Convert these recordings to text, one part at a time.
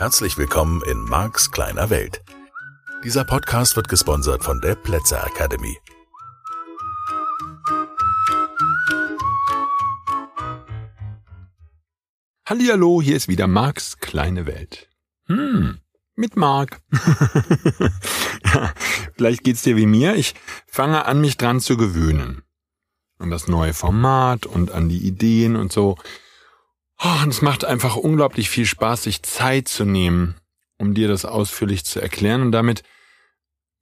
Herzlich willkommen in Marks kleiner Welt. Dieser Podcast wird gesponsert von der Plätzer Academy. Hallihallo, hier ist wieder Marks kleine Welt. Hm, mit Mark. ja, vielleicht geht's dir wie mir. Ich fange an, mich dran zu gewöhnen. An das neue Format und an die Ideen und so. Oh, und es macht einfach unglaublich viel Spaß, sich Zeit zu nehmen, um dir das ausführlich zu erklären. Und damit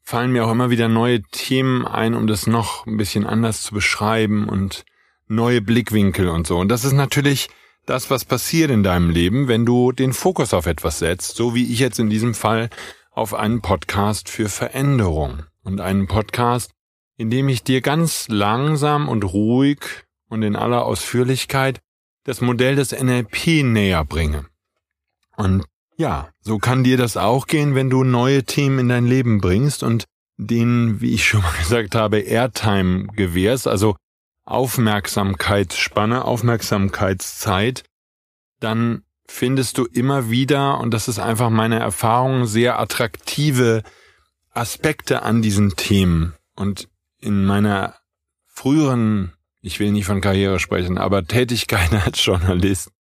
fallen mir auch immer wieder neue Themen ein, um das noch ein bisschen anders zu beschreiben und neue Blickwinkel und so. Und das ist natürlich das, was passiert in deinem Leben, wenn du den Fokus auf etwas setzt, so wie ich jetzt in diesem Fall auf einen Podcast für Veränderung und einen Podcast, in dem ich dir ganz langsam und ruhig und in aller Ausführlichkeit das Modell des NLP näher bringe. Und ja, so kann dir das auch gehen, wenn du neue Themen in dein Leben bringst und denen, wie ich schon mal gesagt habe, Airtime gewährst, also Aufmerksamkeitsspanne, Aufmerksamkeitszeit, dann findest du immer wieder, und das ist einfach meine Erfahrung, sehr attraktive Aspekte an diesen Themen. Und in meiner früheren, ich will nicht von Karriere sprechen, aber Tätigkeit als Journalist,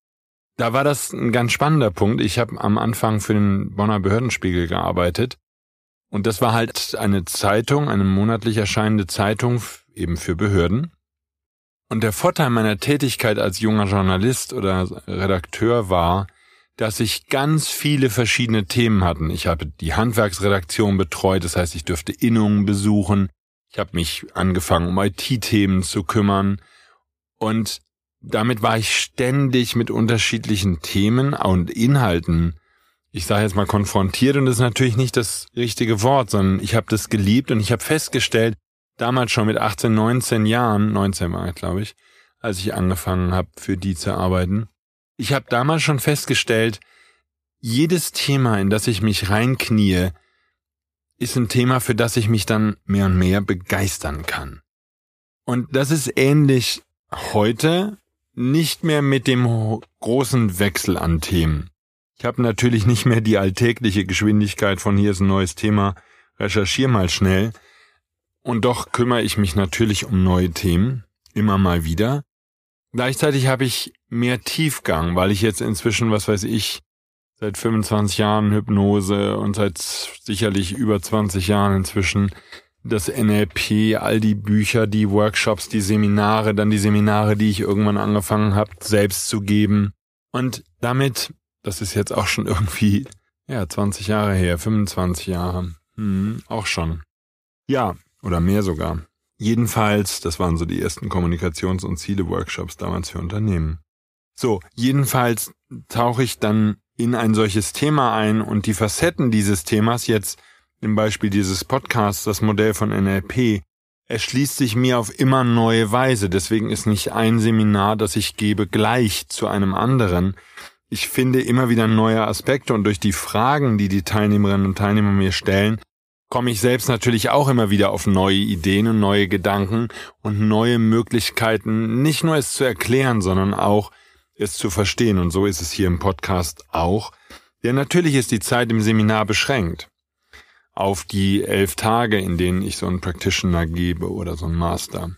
da war das ein ganz spannender Punkt. Ich habe am Anfang für den Bonner Behördenspiegel gearbeitet. Und das war halt eine Zeitung, eine monatlich erscheinende Zeitung eben für Behörden. Und der Vorteil meiner Tätigkeit als junger Journalist oder Redakteur war, dass ich ganz viele verschiedene Themen hatten. Ich habe die Handwerksredaktion betreut, das heißt, ich dürfte Innungen besuchen. Ich habe mich angefangen, um IT-Themen zu kümmern. Und damit war ich ständig mit unterschiedlichen Themen und Inhalten, ich sage jetzt mal konfrontiert und das ist natürlich nicht das richtige Wort, sondern ich habe das geliebt und ich habe festgestellt, damals schon mit 18, 19 Jahren, 19 war ich, glaube ich, als ich angefangen habe, für die zu arbeiten. Ich habe damals schon festgestellt, jedes Thema, in das ich mich reinknie, ist ein Thema, für das ich mich dann mehr und mehr begeistern kann. Und das ist ähnlich heute, nicht mehr mit dem großen Wechsel an Themen. Ich habe natürlich nicht mehr die alltägliche Geschwindigkeit von hier ist ein neues Thema, recherchier mal schnell, und doch kümmere ich mich natürlich um neue Themen, immer mal wieder. Gleichzeitig habe ich mehr Tiefgang, weil ich jetzt inzwischen, was weiß ich, seit 25 Jahren Hypnose und seit sicherlich über 20 Jahren inzwischen das NLP, all die Bücher, die Workshops, die Seminare, dann die Seminare, die ich irgendwann angefangen habe, selbst zu geben. Und damit, das ist jetzt auch schon irgendwie, ja, 20 Jahre her, 25 Jahre, hm, auch schon. Ja, oder mehr sogar. Jedenfalls, das waren so die ersten Kommunikations- und Ziele-Workshops damals für Unternehmen. So, jedenfalls tauche ich dann in ein solches Thema ein und die Facetten dieses Themas jetzt im Beispiel dieses Podcasts, das Modell von NLP, erschließt sich mir auf immer neue Weise. Deswegen ist nicht ein Seminar, das ich gebe, gleich zu einem anderen. Ich finde immer wieder neue Aspekte und durch die Fragen, die die Teilnehmerinnen und Teilnehmer mir stellen, komme ich selbst natürlich auch immer wieder auf neue Ideen und neue Gedanken und neue Möglichkeiten, nicht nur es zu erklären, sondern auch es zu verstehen. Und so ist es hier im Podcast auch. Denn natürlich ist die Zeit im Seminar beschränkt auf die elf Tage, in denen ich so einen Practitioner gebe oder so einen Master.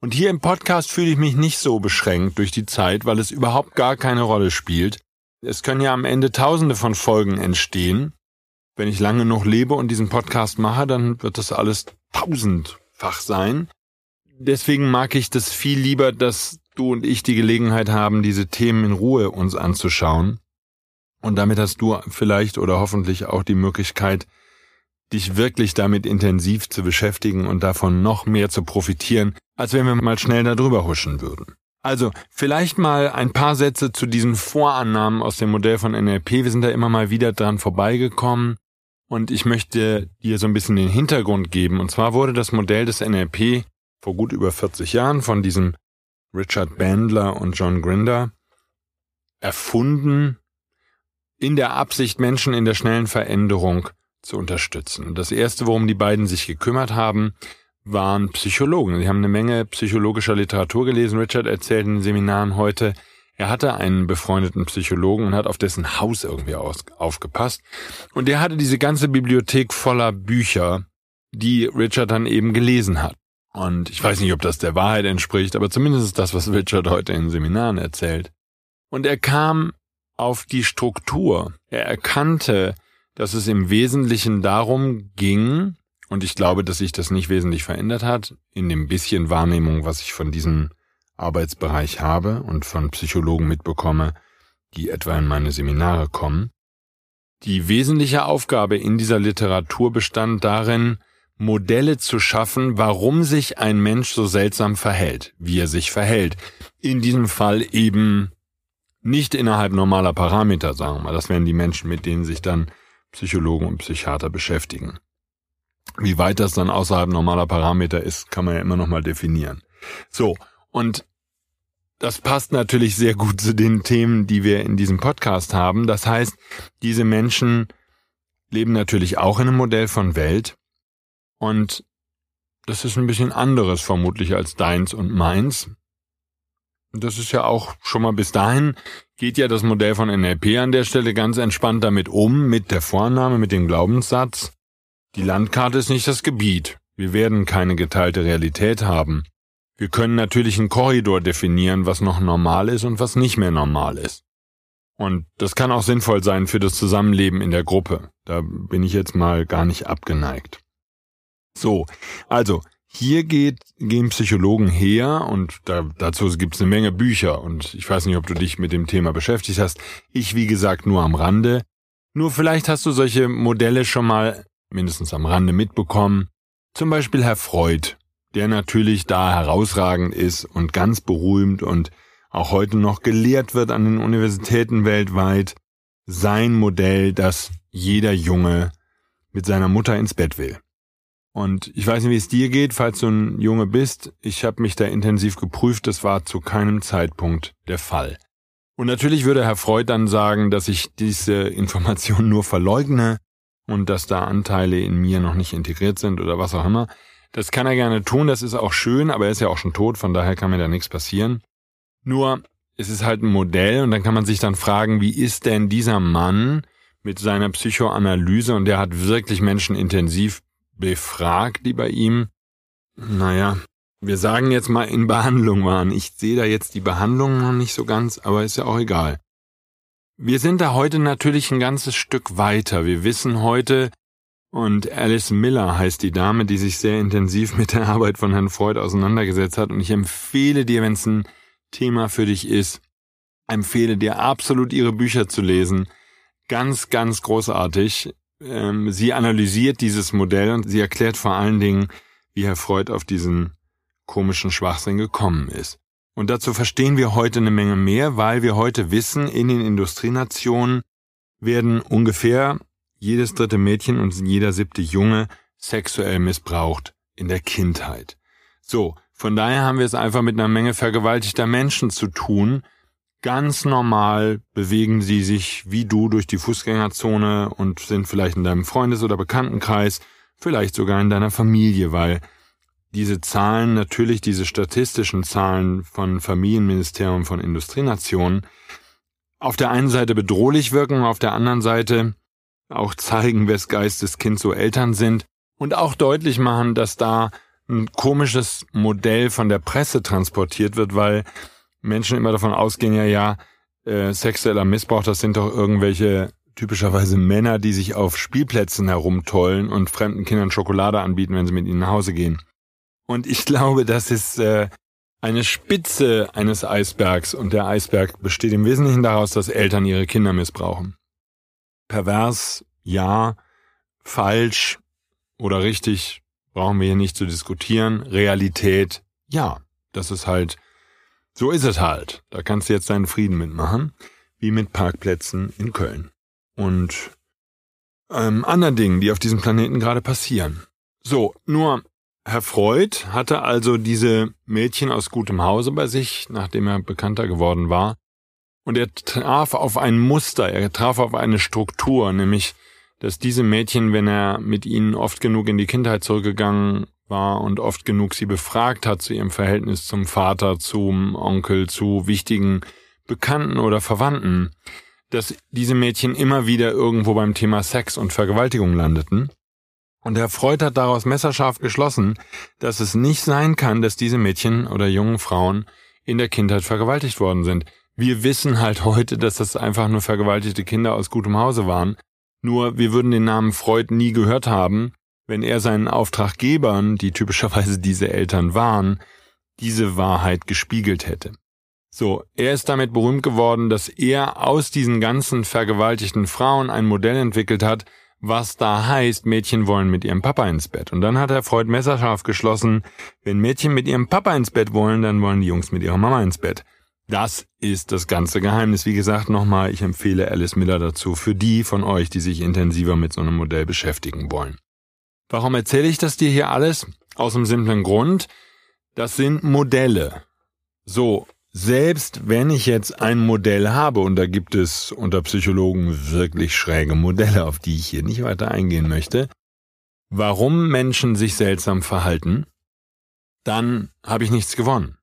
Und hier im Podcast fühle ich mich nicht so beschränkt durch die Zeit, weil es überhaupt gar keine Rolle spielt. Es können ja am Ende tausende von Folgen entstehen wenn ich lange noch lebe und diesen Podcast mache, dann wird das alles tausendfach sein. Deswegen mag ich das viel lieber, dass du und ich die Gelegenheit haben, diese Themen in Ruhe uns anzuschauen. Und damit hast du vielleicht oder hoffentlich auch die Möglichkeit, dich wirklich damit intensiv zu beschäftigen und davon noch mehr zu profitieren, als wenn wir mal schnell darüber huschen würden. Also, vielleicht mal ein paar Sätze zu diesen Vorannahmen aus dem Modell von NLP. Wir sind da immer mal wieder dran vorbeigekommen. Und ich möchte dir so ein bisschen den Hintergrund geben. Und zwar wurde das Modell des NLP vor gut über 40 Jahren von diesem Richard Bandler und John Grinder erfunden, in der Absicht, Menschen in der schnellen Veränderung zu unterstützen. Und das erste, worum die beiden sich gekümmert haben, waren Psychologen. Sie haben eine Menge psychologischer Literatur gelesen. Richard erzählt in den Seminaren heute, Er hatte einen befreundeten Psychologen und hat auf dessen Haus irgendwie aus, aufgepasst. Und der hatte diese ganze Bibliothek voller Bücher, die Richard dann eben gelesen hat. Und ich weiß nicht, ob das der Wahrheit entspricht, aber zumindest ist das, was Richard heute in Seminaren erzählt. Und er kam auf die Struktur. Er erkannte, dass es im Wesentlichen darum ging, und ich glaube, dass sich das nicht wesentlich verändert hat, in dem bisschen Wahrnehmung, was ich von diesem Arbeitsbereich habe und von Psychologen mitbekomme, die etwa in meine Seminare kommen. Die wesentliche Aufgabe in dieser Literatur bestand darin, Modelle zu schaffen, warum sich ein Mensch so seltsam verhält, wie er sich verhält. In diesem Fall eben nicht innerhalb normaler Parameter, sagen wir mal. Das wären die Menschen, mit denen sich dann Psychologen und Psychiater beschäftigen. Wie weit das dann außerhalb normaler Parameter ist, kann man ja immer noch mal definieren. So. Und das passt natürlich sehr gut zu den Themen, die wir in diesem Podcast haben. Das heißt, diese Menschen leben natürlich auch in einem Modell von Welt. Und das ist ein bisschen anderes vermutlich als deins und meins. Das ist ja auch schon mal bis dahin geht ja das Modell von NLP an der Stelle ganz entspannt damit um, mit der Vornahme, mit dem Glaubenssatz. Die Landkarte ist nicht das Gebiet. Wir werden keine geteilte Realität haben. Wir können natürlich einen Korridor definieren, was noch normal ist und was nicht mehr normal ist. Und das kann auch sinnvoll sein für das Zusammenleben in der Gruppe. Da bin ich jetzt mal gar nicht abgeneigt. So, also hier geht, gehen Psychologen her und da, dazu gibt es eine Menge Bücher und ich weiß nicht, ob du dich mit dem Thema beschäftigt hast. Ich, wie gesagt, nur am Rande. Nur vielleicht hast du solche Modelle schon mal mindestens am Rande mitbekommen. Zum Beispiel Herr Freud, der natürlich da herausragend ist und ganz berühmt und auch heute noch gelehrt wird an den Universitäten weltweit. Sein Modell, dass jeder Junge mit seiner Mutter ins Bett will. Und ich weiß nicht, wie es dir geht, falls du ein Junge bist. Ich habe mich da intensiv geprüft, das war zu keinem Zeitpunkt der Fall. Und natürlich würde Herr Freud dann sagen, dass ich diese Information nur verleugne und dass da Anteile in mir noch nicht integriert sind oder was auch immer. Das kann er gerne tun, das ist auch schön, aber er ist ja auch schon tot, von daher kann mir da nichts passieren. Nur, es ist halt ein Modell und dann kann man sich dann fragen, wie ist denn dieser Mann mit seiner Psychoanalyse und der hat wirklich Menschen intensiv befragt, die bei ihm, naja, wir sagen jetzt mal in Behandlung waren. Ich sehe da jetzt die Behandlung noch nicht so ganz, aber ist ja auch egal. Wir sind da heute natürlich ein ganzes Stück weiter. Wir wissen heute, und Alice Miller heißt die Dame, die sich sehr intensiv mit der Arbeit von Herrn Freud auseinandergesetzt hat. Und ich empfehle dir, wenn es ein Thema für dich ist, empfehle dir absolut ihre Bücher zu lesen. Ganz, ganz großartig. Ähm, sie analysiert dieses Modell und sie erklärt vor allen Dingen, wie Herr Freud auf diesen komischen Schwachsinn gekommen ist. Und dazu verstehen wir heute eine Menge mehr, weil wir heute wissen, in den Industrienationen werden ungefähr jedes dritte Mädchen und jeder siebte Junge sexuell missbraucht in der Kindheit. So, von daher haben wir es einfach mit einer Menge vergewaltigter Menschen zu tun, Ganz normal bewegen sie sich wie du durch die Fußgängerzone und sind vielleicht in deinem Freundes- oder Bekanntenkreis, vielleicht sogar in deiner Familie, weil diese Zahlen, natürlich diese statistischen Zahlen von Familienministerium von Industrienationen, auf der einen Seite bedrohlich wirken, auf der anderen Seite auch zeigen, wes Geistes Kind so Eltern sind und auch deutlich machen, dass da ein komisches Modell von der Presse transportiert wird, weil Menschen immer davon ausgehen, ja, ja, äh, sexueller Missbrauch, das sind doch irgendwelche typischerweise Männer, die sich auf Spielplätzen herumtollen und fremden Kindern Schokolade anbieten, wenn sie mit ihnen nach Hause gehen. Und ich glaube, das ist äh, eine Spitze eines Eisbergs und der Eisberg besteht im Wesentlichen daraus, dass Eltern ihre Kinder missbrauchen. Pervers, ja, falsch oder richtig, brauchen wir hier nicht zu diskutieren. Realität, ja, das ist halt so ist es halt. Da kannst du jetzt deinen Frieden mitmachen, wie mit Parkplätzen in Köln. Und ähm, anderen Dingen, die auf diesem Planeten gerade passieren. So, nur Herr Freud hatte also diese Mädchen aus gutem Hause bei sich, nachdem er bekannter geworden war. Und er traf auf ein Muster, er traf auf eine Struktur, nämlich, dass diese Mädchen, wenn er mit ihnen oft genug in die Kindheit zurückgegangen war und oft genug sie befragt hat zu ihrem Verhältnis zum Vater, zum Onkel, zu wichtigen Bekannten oder Verwandten, dass diese Mädchen immer wieder irgendwo beim Thema Sex und Vergewaltigung landeten. Und Herr Freud hat daraus messerscharf geschlossen, dass es nicht sein kann, dass diese Mädchen oder jungen Frauen in der Kindheit vergewaltigt worden sind. Wir wissen halt heute, dass das einfach nur vergewaltigte Kinder aus gutem Hause waren. Nur wir würden den Namen Freud nie gehört haben, wenn er seinen Auftraggebern, die typischerweise diese Eltern waren, diese Wahrheit gespiegelt hätte. So, er ist damit berühmt geworden, dass er aus diesen ganzen vergewaltigten Frauen ein Modell entwickelt hat, was da heißt, Mädchen wollen mit ihrem Papa ins Bett. Und dann hat er Freud messerscharf geschlossen, wenn Mädchen mit ihrem Papa ins Bett wollen, dann wollen die Jungs mit ihrer Mama ins Bett. Das ist das ganze Geheimnis. Wie gesagt, nochmal, ich empfehle Alice Miller dazu für die von euch, die sich intensiver mit so einem Modell beschäftigen wollen. Warum erzähle ich das dir hier alles? Aus dem simplen Grund, das sind Modelle. So, selbst wenn ich jetzt ein Modell habe, und da gibt es unter Psychologen wirklich schräge Modelle, auf die ich hier nicht weiter eingehen möchte, warum Menschen sich seltsam verhalten, dann habe ich nichts gewonnen.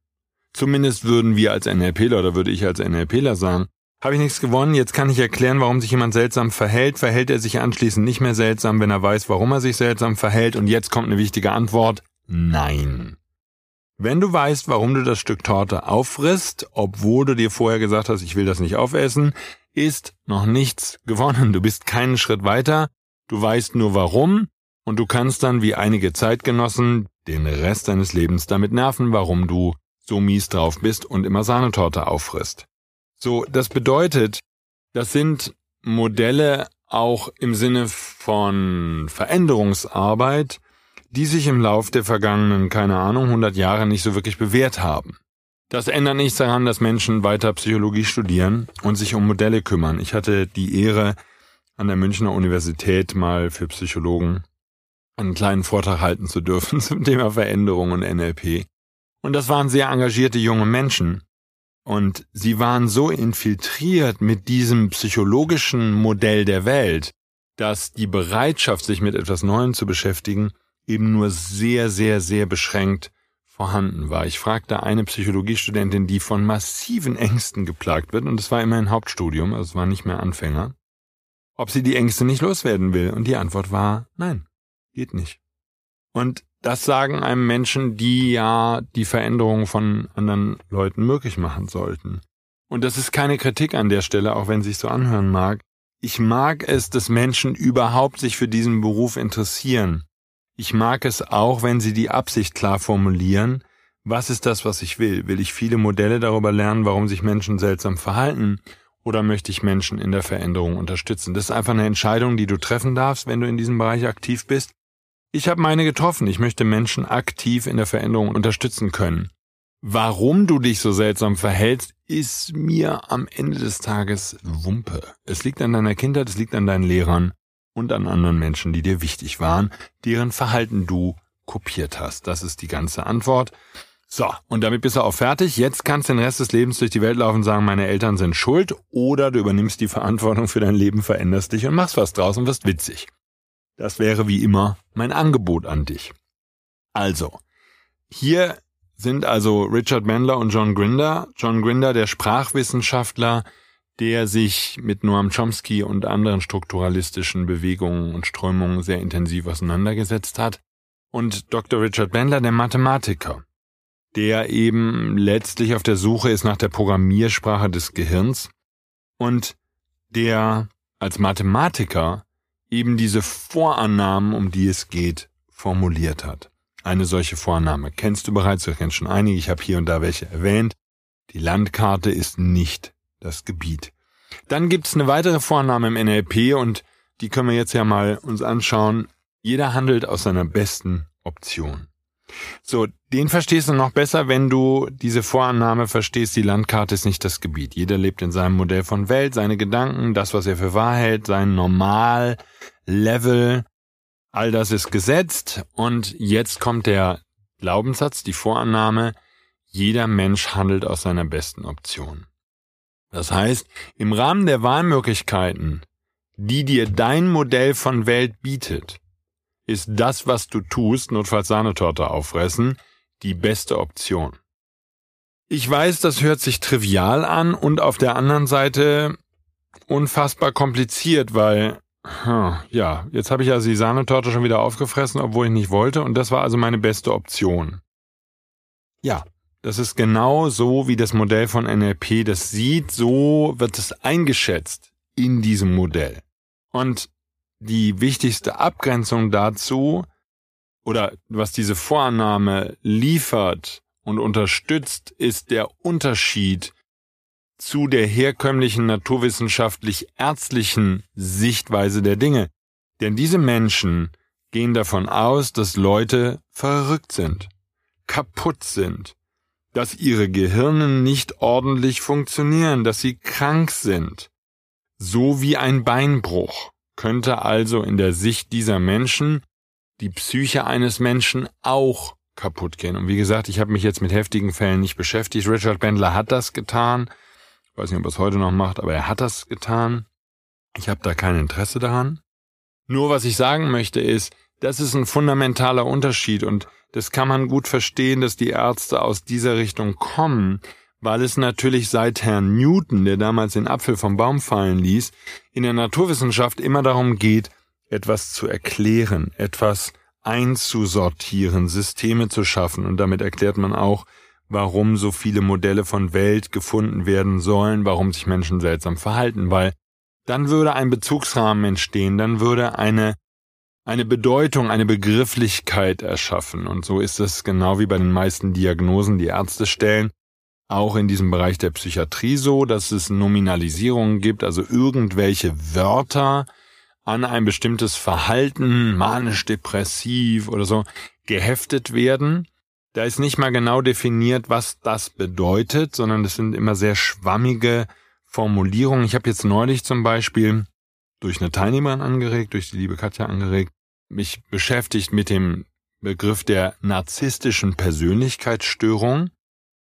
Zumindest würden wir als NLPler oder würde ich als NLPler sagen, habe ich nichts gewonnen, jetzt kann ich erklären, warum sich jemand seltsam verhält, verhält er sich anschließend nicht mehr seltsam, wenn er weiß, warum er sich seltsam verhält, und jetzt kommt eine wichtige Antwort, nein. Wenn du weißt, warum du das Stück Torte auffrisst, obwohl du dir vorher gesagt hast, ich will das nicht aufessen, ist noch nichts gewonnen. Du bist keinen Schritt weiter, du weißt nur warum und du kannst dann wie einige Zeitgenossen den Rest deines Lebens damit nerven, warum du so mies drauf bist und immer Sahnetorte auffrisst. So, das bedeutet, das sind Modelle auch im Sinne von Veränderungsarbeit, die sich im Lauf der vergangenen, keine Ahnung, 100 Jahre nicht so wirklich bewährt haben. Das ändert nichts daran, dass Menschen weiter Psychologie studieren und sich um Modelle kümmern. Ich hatte die Ehre, an der Münchner Universität mal für Psychologen einen kleinen Vortrag halten zu dürfen zum Thema Veränderung und NLP. Und das waren sehr engagierte junge Menschen. Und sie waren so infiltriert mit diesem psychologischen Modell der Welt, dass die Bereitschaft, sich mit etwas Neuem zu beschäftigen, eben nur sehr, sehr, sehr beschränkt vorhanden war. Ich fragte eine Psychologiestudentin, die von massiven Ängsten geplagt wird, und es war immerhin Hauptstudium, also es war nicht mehr Anfänger, ob sie die Ängste nicht loswerden will. Und die Antwort war, nein, geht nicht. Und das sagen einem Menschen, die ja die Veränderung von anderen Leuten möglich machen sollten. Und das ist keine Kritik an der Stelle, auch wenn es sich so anhören mag. Ich mag es, dass Menschen überhaupt sich für diesen Beruf interessieren. Ich mag es auch, wenn Sie die Absicht klar formulieren. Was ist das, was ich will? Will ich viele Modelle darüber lernen, warum sich Menschen seltsam verhalten? Oder möchte ich Menschen in der Veränderung unterstützen? Das ist einfach eine Entscheidung, die du treffen darfst, wenn du in diesem Bereich aktiv bist. Ich habe meine getroffen. Ich möchte Menschen aktiv in der Veränderung unterstützen können. Warum du dich so seltsam verhältst, ist mir am Ende des Tages Wumpe. Es liegt an deiner Kindheit, es liegt an deinen Lehrern und an anderen Menschen, die dir wichtig waren, deren Verhalten du kopiert hast. Das ist die ganze Antwort. So, und damit bist du auch fertig. Jetzt kannst du den Rest des Lebens durch die Welt laufen und sagen, meine Eltern sind schuld, oder du übernimmst die Verantwortung für dein Leben, veränderst dich und machst was draus und wirst witzig. Das wäre wie immer mein Angebot an dich. Also, hier sind also Richard Bandler und John Grinder. John Grinder, der Sprachwissenschaftler, der sich mit Noam Chomsky und anderen strukturalistischen Bewegungen und Strömungen sehr intensiv auseinandergesetzt hat, und Dr. Richard Bandler, der Mathematiker, der eben letztlich auf der Suche ist nach der Programmiersprache des Gehirns und der als Mathematiker eben diese Vorannahmen, um die es geht, formuliert hat. Eine solche Vorannahme kennst du bereits, du kennst schon einige, ich habe hier und da welche erwähnt. Die Landkarte ist nicht das Gebiet. Dann gibt's eine weitere Vorname im NLP und die können wir jetzt ja mal uns anschauen. Jeder handelt aus seiner besten Option. So, den verstehst du noch besser, wenn du diese Vorannahme verstehst, die Landkarte ist nicht das Gebiet. Jeder lebt in seinem Modell von Welt, seine Gedanken, das, was er für wahr hält, sein Normallevel, all das ist gesetzt und jetzt kommt der Glaubenssatz, die Vorannahme, jeder Mensch handelt aus seiner besten Option. Das heißt, im Rahmen der Wahlmöglichkeiten, die dir dein Modell von Welt bietet, ist das, was du tust, notfalls Sahnetorte auffressen, die beste Option. Ich weiß, das hört sich trivial an und auf der anderen Seite unfassbar kompliziert, weil ja, jetzt habe ich also die Sahnetorte schon wieder aufgefressen, obwohl ich nicht wollte, und das war also meine beste Option. Ja, das ist genau so, wie das Modell von NLP das sieht, so wird es eingeschätzt in diesem Modell. Und die wichtigste Abgrenzung dazu, oder was diese Vorannahme liefert und unterstützt, ist der Unterschied zu der herkömmlichen naturwissenschaftlich-ärztlichen Sichtweise der Dinge. Denn diese Menschen gehen davon aus, dass Leute verrückt sind, kaputt sind, dass ihre Gehirne nicht ordentlich funktionieren, dass sie krank sind. So wie ein Beinbruch könnte also in der Sicht dieser Menschen die Psyche eines Menschen auch kaputt gehen. Und wie gesagt, ich habe mich jetzt mit heftigen Fällen nicht beschäftigt. Richard Bendler hat das getan weiß nicht, ob er es heute noch macht, aber er hat das getan. Ich habe da kein Interesse daran. Nur was ich sagen möchte ist, das ist ein fundamentaler Unterschied und das kann man gut verstehen, dass die Ärzte aus dieser Richtung kommen, weil es natürlich seit Herrn Newton, der damals den Apfel vom Baum fallen ließ, in der Naturwissenschaft immer darum geht, etwas zu erklären, etwas einzusortieren, Systeme zu schaffen. Und damit erklärt man auch, warum so viele Modelle von Welt gefunden werden sollen, warum sich Menschen seltsam verhalten, weil dann würde ein Bezugsrahmen entstehen, dann würde eine eine Bedeutung, eine Begrifflichkeit erschaffen. Und so ist es genau wie bei den meisten Diagnosen, die Ärzte stellen, auch in diesem Bereich der Psychiatrie so, dass es Nominalisierungen gibt, also irgendwelche Wörter an ein bestimmtes Verhalten, manisch-depressiv oder so, geheftet werden da ist nicht mal genau definiert, was das bedeutet, sondern es sind immer sehr schwammige Formulierungen. Ich habe jetzt neulich zum Beispiel durch eine Teilnehmerin angeregt, durch die liebe Katja angeregt, mich beschäftigt mit dem Begriff der narzisstischen Persönlichkeitsstörung.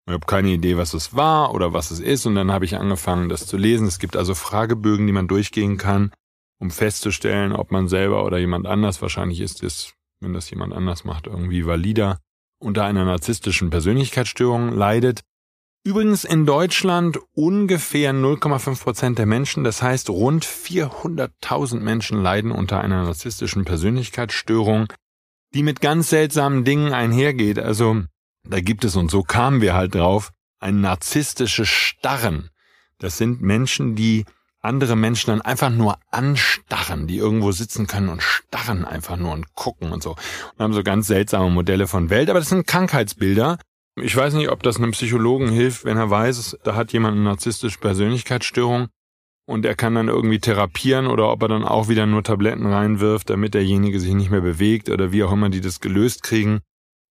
Ich habe keine Idee, was es war oder was es ist, und dann habe ich angefangen, das zu lesen. Es gibt also Fragebögen, die man durchgehen kann, um festzustellen, ob man selber oder jemand anders, wahrscheinlich ist es, wenn das jemand anders macht, irgendwie valider, unter einer narzisstischen Persönlichkeitsstörung leidet. Übrigens in Deutschland ungefähr 0,5 Prozent der Menschen, das heißt rund 400.000 Menschen leiden unter einer narzisstischen Persönlichkeitsstörung, die mit ganz seltsamen Dingen einhergeht. Also da gibt es, und so kamen wir halt drauf, ein narzisstisches Starren. Das sind Menschen, die andere Menschen dann einfach nur anstarren, die irgendwo sitzen können und starren einfach nur und gucken und so. Und haben so ganz seltsame Modelle von Welt, aber das sind Krankheitsbilder. Ich weiß nicht, ob das einem Psychologen hilft, wenn er weiß, da hat jemand eine narzisstische Persönlichkeitsstörung und er kann dann irgendwie therapieren oder ob er dann auch wieder nur Tabletten reinwirft, damit derjenige sich nicht mehr bewegt oder wie auch immer die das gelöst kriegen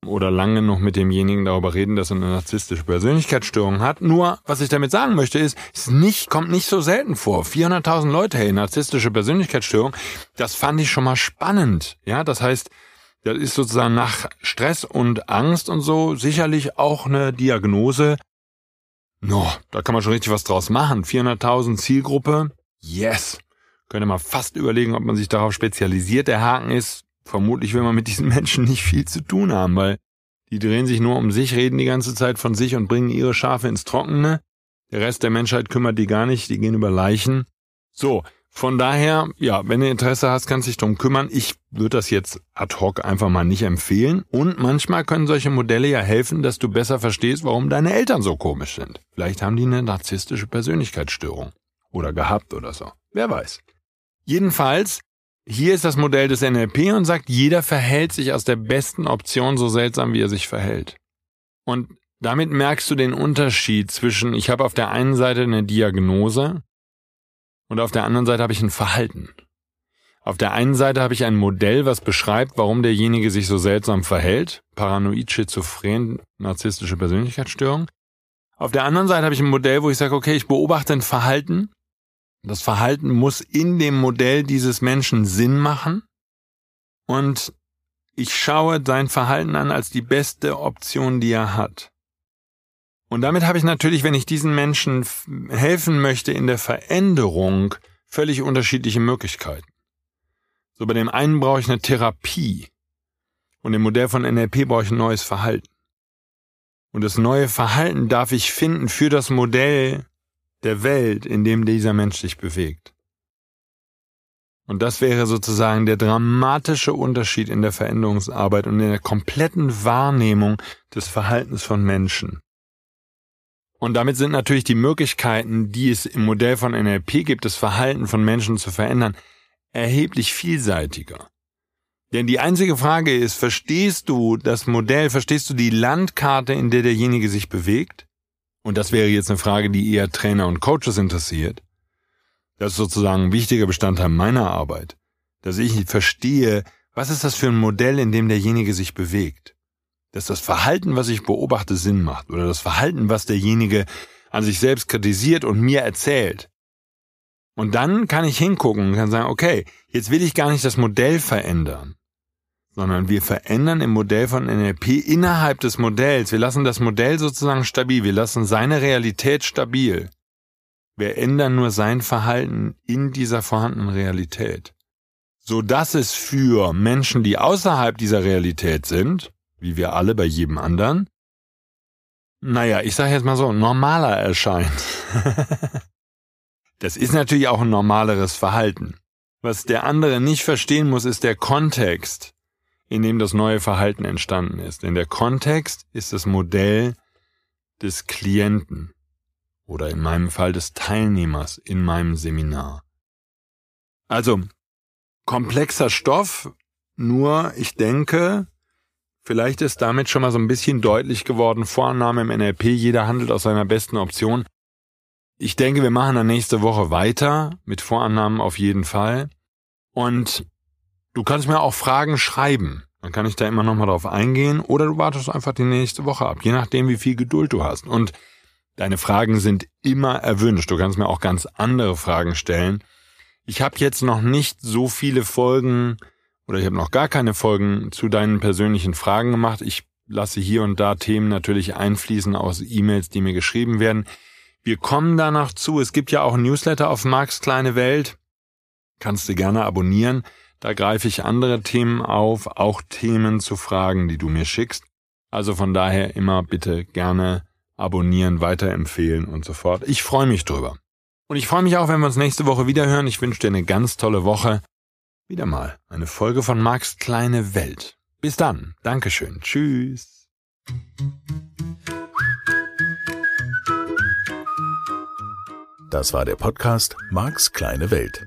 oder lange noch mit demjenigen darüber reden, dass er eine narzisstische Persönlichkeitsstörung hat. Nur, was ich damit sagen möchte, ist, es nicht, kommt nicht so selten vor. 400.000 Leute, hey, narzisstische Persönlichkeitsstörung. Das fand ich schon mal spannend. Ja, das heißt, das ist sozusagen nach Stress und Angst und so sicherlich auch eine Diagnose. No, da kann man schon richtig was draus machen. 400.000 Zielgruppe. Yes. Könnte man fast überlegen, ob man sich darauf spezialisiert. Der Haken ist, vermutlich will man mit diesen Menschen nicht viel zu tun haben, weil die drehen sich nur um sich, reden die ganze Zeit von sich und bringen ihre Schafe ins Trockene. Der Rest der Menschheit kümmert die gar nicht, die gehen über Leichen. So, von daher, ja, wenn du Interesse hast, kannst dich drum kümmern. Ich würde das jetzt ad hoc einfach mal nicht empfehlen. Und manchmal können solche Modelle ja helfen, dass du besser verstehst, warum deine Eltern so komisch sind. Vielleicht haben die eine narzisstische Persönlichkeitsstörung. Oder gehabt oder so. Wer weiß. Jedenfalls hier ist das Modell des NLP und sagt, jeder verhält sich aus der besten Option so seltsam, wie er sich verhält. Und damit merkst du den Unterschied zwischen, ich habe auf der einen Seite eine Diagnose und auf der anderen Seite habe ich ein Verhalten. Auf der einen Seite habe ich ein Modell, was beschreibt, warum derjenige sich so seltsam verhält, paranoid, schizophren, narzisstische Persönlichkeitsstörung. Auf der anderen Seite habe ich ein Modell, wo ich sage, okay, ich beobachte ein Verhalten das Verhalten muss in dem Modell dieses Menschen Sinn machen und ich schaue sein Verhalten an als die beste Option, die er hat. Und damit habe ich natürlich, wenn ich diesen Menschen helfen möchte in der Veränderung, völlig unterschiedliche Möglichkeiten. So bei dem einen brauche ich eine Therapie und im Modell von NLP brauche ich ein neues Verhalten. Und das neue Verhalten darf ich finden für das Modell der Welt, in dem dieser Mensch sich bewegt. Und das wäre sozusagen der dramatische Unterschied in der Veränderungsarbeit und in der kompletten Wahrnehmung des Verhaltens von Menschen. Und damit sind natürlich die Möglichkeiten, die es im Modell von NLP gibt, das Verhalten von Menschen zu verändern, erheblich vielseitiger. Denn die einzige Frage ist, verstehst du das Modell, verstehst du die Landkarte, in der derjenige sich bewegt? Und das wäre jetzt eine Frage, die eher Trainer und Coaches interessiert. Das ist sozusagen ein wichtiger Bestandteil meiner Arbeit, dass ich verstehe, was ist das für ein Modell, in dem derjenige sich bewegt. Dass das Verhalten, was ich beobachte, Sinn macht oder das Verhalten, was derjenige an sich selbst kritisiert und mir erzählt. Und dann kann ich hingucken und kann sagen, okay, jetzt will ich gar nicht das Modell verändern, sondern wir verändern im Modell von NLP innerhalb des Modells. Wir lassen das Modell sozusagen stabil. Wir lassen seine Realität stabil. Wir ändern nur sein Verhalten in dieser vorhandenen Realität. So dass es für Menschen, die außerhalb dieser Realität sind, wie wir alle bei jedem anderen, naja, ich sage jetzt mal so, normaler erscheint. das ist natürlich auch ein normaleres Verhalten. Was der andere nicht verstehen muss, ist der Kontext, in dem das neue Verhalten entstanden ist. Denn der Kontext ist das Modell des Klienten oder in meinem Fall des Teilnehmers in meinem Seminar. Also, komplexer Stoff, nur ich denke, vielleicht ist damit schon mal so ein bisschen deutlich geworden, Vorannahme im NLP, jeder handelt aus seiner besten Option. Ich denke, wir machen dann nächste Woche weiter mit Vorannahmen auf jeden Fall. Und Du kannst mir auch Fragen schreiben. Dann kann ich da immer noch mal drauf eingehen. Oder du wartest einfach die nächste Woche ab, je nachdem, wie viel Geduld du hast. Und deine Fragen sind immer erwünscht. Du kannst mir auch ganz andere Fragen stellen. Ich habe jetzt noch nicht so viele Folgen oder ich habe noch gar keine Folgen zu deinen persönlichen Fragen gemacht. Ich lasse hier und da Themen natürlich einfließen aus E-Mails, die mir geschrieben werden. Wir kommen danach zu. Es gibt ja auch Newsletter auf Marks kleine Welt. Kannst du gerne abonnieren. Da greife ich andere Themen auf, auch Themen zu Fragen, die du mir schickst. Also von daher immer bitte gerne abonnieren, weiterempfehlen und so fort. Ich freue mich drüber. Und ich freue mich auch, wenn wir uns nächste Woche wieder hören. Ich wünsche dir eine ganz tolle Woche. Wieder mal eine Folge von Max kleine Welt. Bis dann. Dankeschön. Tschüss. Das war der Podcast Marks kleine Welt.